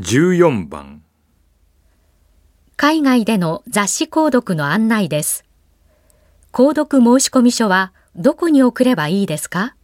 14番海外での雑誌購読の案内です。購読申込書はどこに送ればいいですか？